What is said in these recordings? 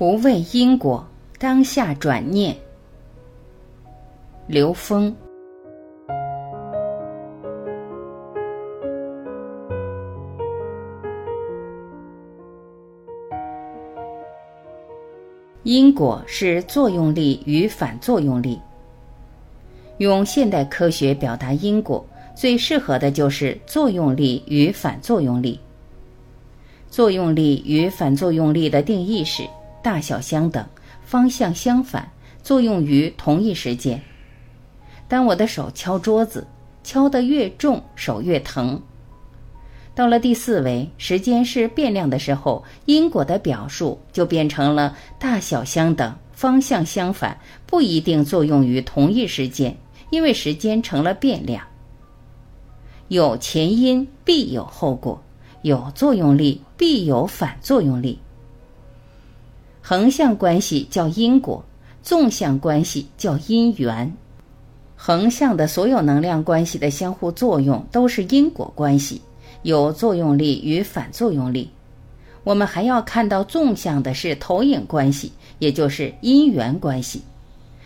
不畏因果，当下转念。刘峰。因果是作用力与反作用力。用现代科学表达因果，最适合的就是作用力与反作用力。作用力与反作用力的定义是：大小相等，方向相反，作用于同一时间。当我的手敲桌子，敲得越重，手越疼。到了第四维，时间是变量的时候，因果的表述就变成了大小相等，方向相反，不一定作用于同一时间。因为时间成了变量，有前因必有后果，有作用力必有反作用力。横向关系叫因果，纵向关系叫因缘。横向的所有能量关系的相互作用都是因果关系，有作用力与反作用力。我们还要看到纵向的是投影关系，也就是因缘关系。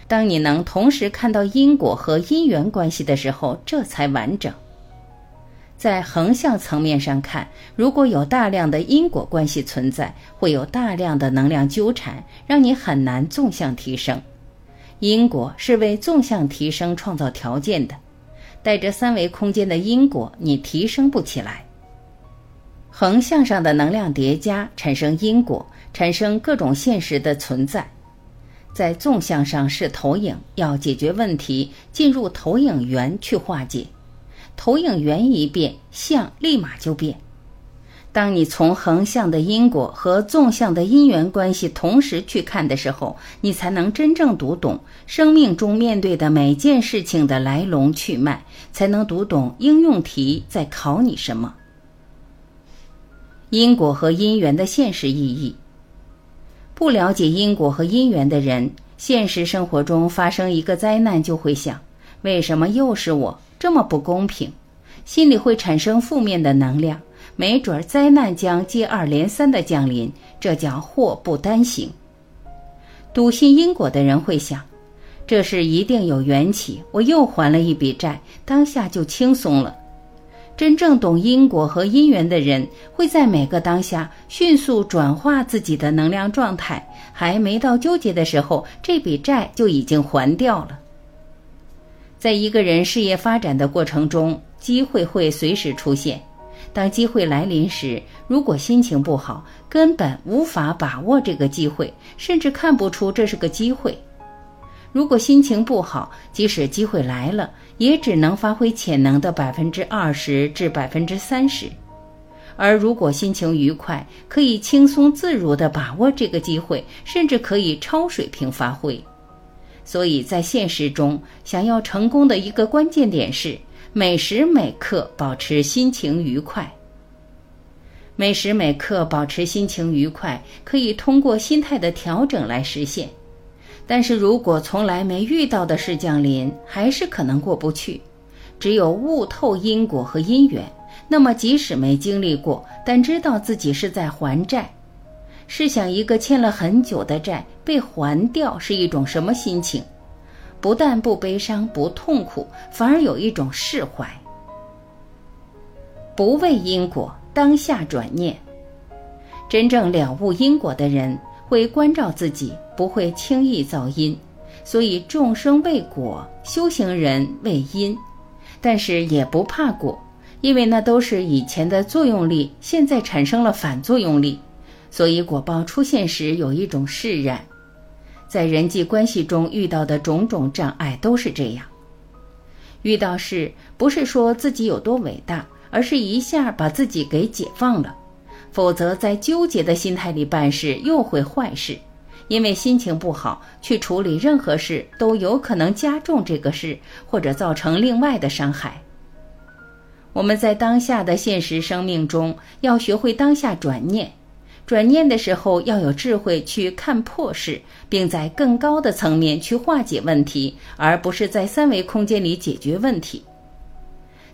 当你能同时看到因果和因缘关系的时候，这才完整。在横向层面上看，如果有大量的因果关系存在，会有大量的能量纠缠，让你很难纵向提升。因果是为纵向提升创造条件的，带着三维空间的因果，你提升不起来。横向上的能量叠加产生因果，产生各种现实的存在。在纵向上是投影，要解决问题，进入投影源去化解。投影源一变，相立马就变。当你从横向的因果和纵向的因缘关系同时去看的时候，你才能真正读懂生命中面对的每件事情的来龙去脉，才能读懂应用题在考你什么。因果和因缘的现实意义。不了解因果和因缘的人，现实生活中发生一个灾难就会想：为什么又是我？这么不公平，心里会产生负面的能量，没准灾难将接二连三的降临，这叫祸不单行。笃信因果的人会想：这事一定有缘起，我又还了一笔债，当下就轻松了。真正懂因果和因缘的人，会在每个当下迅速转化自己的能量状态，还没到纠结的时候，这笔债就已经还掉了。在一个人事业发展的过程中，机会会随时出现。当机会来临时，如果心情不好，根本无法把握这个机会，甚至看不出这是个机会。如果心情不好，即使机会来了，也只能发挥潜能的百分之二十至百分之三十；而如果心情愉快，可以轻松自如地把握这个机会，甚至可以超水平发挥。所以在现实中，想要成功的一个关键点是每时每刻保持心情愉快。每时每刻保持心情愉快，可以通过心态的调整来实现。但是如果从来没遇到的事降临，还是可能过不去。只有悟透因果和因缘，那么即使没经历过，但知道自己是在还债。试想，一个欠了很久的债被还掉，是一种什么心情？不但不悲伤、不痛苦，反而有一种释怀。不畏因果，当下转念。真正了悟因果的人。会关照自己，不会轻易造因，所以众生为果，修行人为因，但是也不怕果，因为那都是以前的作用力，现在产生了反作用力，所以果报出现时有一种释然。在人际关系中遇到的种种障碍都是这样，遇到事不是说自己有多伟大，而是一下把自己给解放了。否则，在纠结的心态里办事又会坏事，因为心情不好去处理任何事都有可能加重这个事，或者造成另外的伤害。我们在当下的现实生命中要学会当下转念，转念的时候要有智慧去看破事，并在更高的层面去化解问题，而不是在三维空间里解决问题。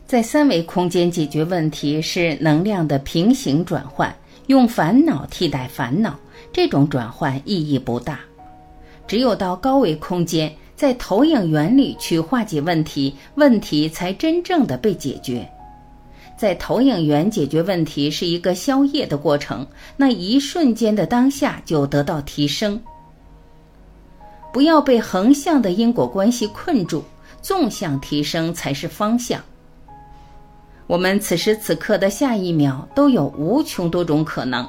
在三维空间解决问题是能量的平行转换，用烦恼替代烦恼，这种转换意义不大。只有到高维空间，在投影原理去化解问题，问题才真正的被解决。在投影源解决问题是一个消业的过程，那一瞬间的当下就得到提升。不要被横向的因果关系困住，纵向提升才是方向。我们此时此刻的下一秒都有无穷多种可能，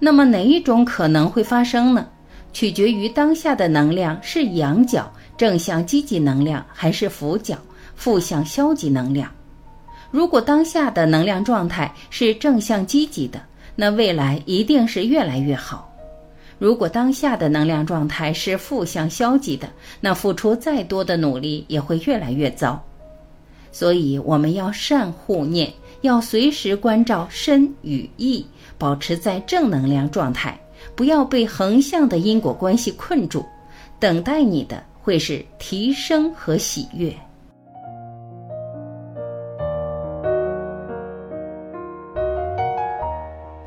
那么哪一种可能会发生呢？取决于当下的能量是阳角正向积极能量，还是负角负向消极能量。如果当下的能量状态是正向积极的，那未来一定是越来越好；如果当下的能量状态是负向消极的，那付出再多的努力也会越来越糟。所以我们要善护念，要随时关照身与意，保持在正能量状态，不要被横向的因果关系困住。等待你的会是提升和喜悦。